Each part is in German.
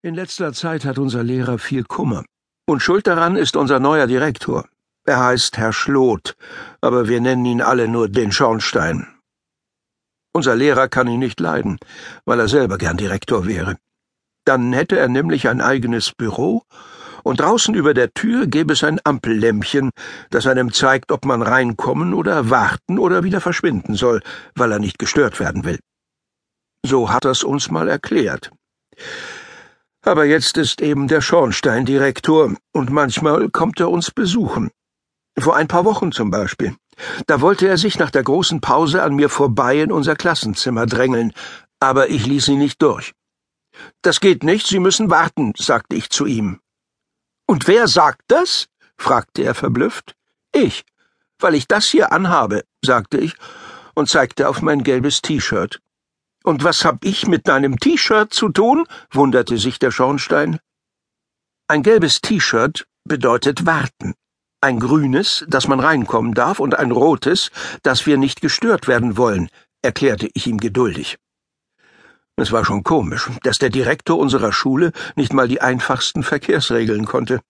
In letzter Zeit hat unser Lehrer viel Kummer. Und schuld daran ist unser neuer Direktor. Er heißt Herr Schlot, aber wir nennen ihn alle nur den Schornstein. Unser Lehrer kann ihn nicht leiden, weil er selber gern Direktor wäre. Dann hätte er nämlich ein eigenes Büro, und draußen über der Tür gäbe es ein Ampellämpchen, das einem zeigt, ob man reinkommen oder warten oder wieder verschwinden soll, weil er nicht gestört werden will. So hat er's uns mal erklärt. Aber jetzt ist eben der Schornsteindirektor, und manchmal kommt er uns besuchen. Vor ein paar Wochen zum Beispiel. Da wollte er sich nach der großen Pause an mir vorbei in unser Klassenzimmer drängeln, aber ich ließ ihn nicht durch. Das geht nicht, Sie müssen warten, sagte ich zu ihm. Und wer sagt das? fragte er verblüfft. Ich, weil ich das hier anhabe, sagte ich und zeigte auf mein gelbes T-Shirt. Und was hab ich mit deinem T-Shirt zu tun? wunderte sich der Schornstein. Ein gelbes T-Shirt bedeutet warten. Ein grünes, dass man reinkommen darf, und ein rotes, dass wir nicht gestört werden wollen, erklärte ich ihm geduldig. Es war schon komisch, dass der Direktor unserer Schule nicht mal die einfachsten Verkehrsregeln konnte.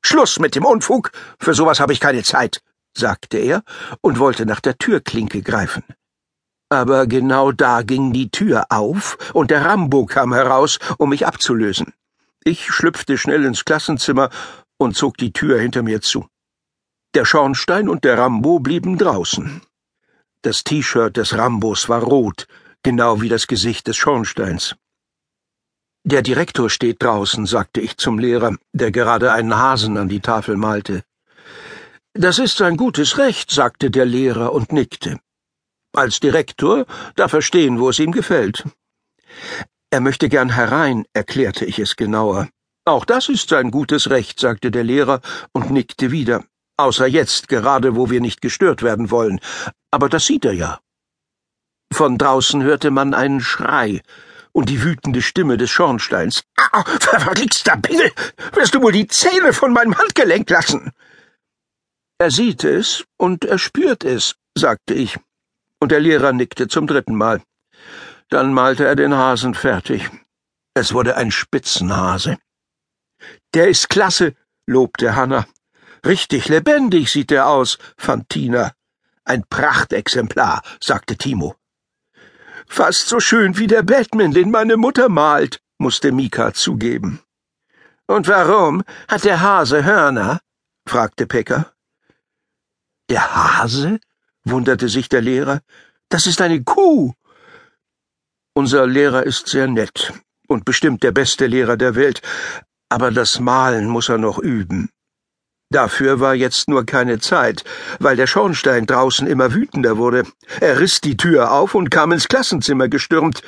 Schluss mit dem Unfug, für sowas habe ich keine Zeit, sagte er und wollte nach der Türklinke greifen. Aber genau da ging die Tür auf, und der Rambo kam heraus, um mich abzulösen. Ich schlüpfte schnell ins Klassenzimmer und zog die Tür hinter mir zu. Der Schornstein und der Rambo blieben draußen. Das T-Shirt des Rambos war rot, genau wie das Gesicht des Schornsteins. Der Direktor steht draußen, sagte ich zum Lehrer, der gerade einen Hasen an die Tafel malte. Das ist sein gutes Recht, sagte der Lehrer und nickte. Als Direktor darf er stehen, wo es ihm gefällt. Er möchte gern herein, erklärte ich es genauer. Auch das ist sein gutes Recht, sagte der Lehrer und nickte wieder. Außer jetzt, gerade wo wir nicht gestört werden wollen. Aber das sieht er ja. Von draußen hörte man einen Schrei und die wütende Stimme des Schornsteins. Ah, verflixter Pingel! Wirst du wohl die Zähne von meinem Handgelenk lassen? Er sieht es und er spürt es, sagte ich und der Lehrer nickte zum dritten Mal. Dann malte er den Hasen fertig. Es wurde ein Spitzenhase. Der ist klasse, lobte Hanna. Richtig lebendig sieht er aus, fand Tina. Ein Prachtexemplar, sagte Timo. Fast so schön wie der Batman, den meine Mutter malt, musste Mika zugeben. Und warum hat der Hase Hörner? fragte Pecker. Der Hase? Wunderte sich der Lehrer. Das ist eine Kuh. Unser Lehrer ist sehr nett und bestimmt der beste Lehrer der Welt, aber das Malen muss er noch üben. Dafür war jetzt nur keine Zeit, weil der Schornstein draußen immer wütender wurde. Er riss die Tür auf und kam ins Klassenzimmer gestürmt.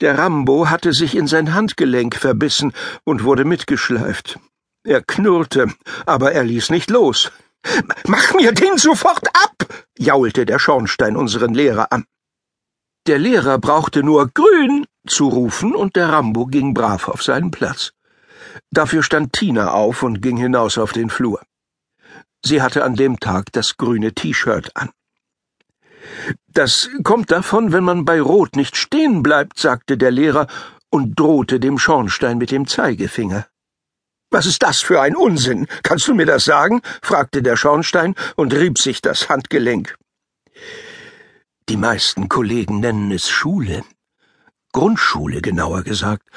Der Rambo hatte sich in sein Handgelenk verbissen und wurde mitgeschleift. Er knurrte, aber er ließ nicht los. Mach mir den sofort ab! jaulte der Schornstein unseren Lehrer an. Der Lehrer brauchte nur grün zu rufen, und der Rambo ging brav auf seinen Platz. Dafür stand Tina auf und ging hinaus auf den Flur. Sie hatte an dem Tag das grüne T-Shirt an. Das kommt davon, wenn man bei Rot nicht stehen bleibt, sagte der Lehrer und drohte dem Schornstein mit dem Zeigefinger. Was ist das für ein Unsinn? Kannst du mir das sagen? fragte der Schornstein und rieb sich das Handgelenk. Die meisten Kollegen nennen es Schule. Grundschule, genauer gesagt.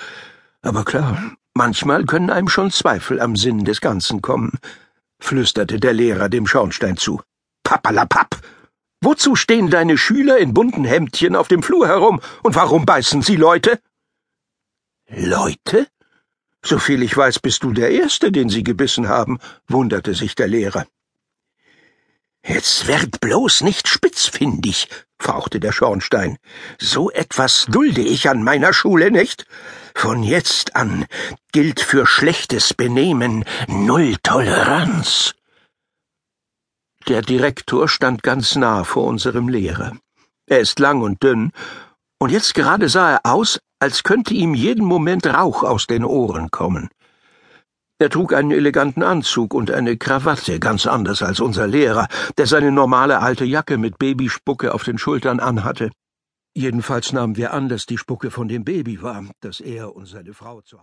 Aber klar, manchmal können einem schon Zweifel am Sinn des Ganzen kommen, flüsterte der Lehrer dem Schornstein zu. Pappalapapp! Wozu stehen deine Schüler in bunten Hemdchen auf dem Flur herum, und warum beißen sie Leute? Leute? Soviel ich weiß, bist du der Erste, den sie gebissen haben, wunderte sich der Lehrer. Jetzt werd bloß nicht spitzfindig, fauchte der Schornstein. So etwas dulde ich an meiner Schule nicht. Von jetzt an gilt für schlechtes Benehmen Null Toleranz. Der Direktor stand ganz nah vor unserem Lehrer. Er ist lang und dünn, und jetzt gerade sah er aus, als könnte ihm jeden Moment Rauch aus den Ohren kommen. Er trug einen eleganten Anzug und eine Krawatte, ganz anders als unser Lehrer, der seine normale alte Jacke mit Babyspucke auf den Schultern anhatte. Jedenfalls nahmen wir an, dass die Spucke von dem Baby war, das er und seine Frau zu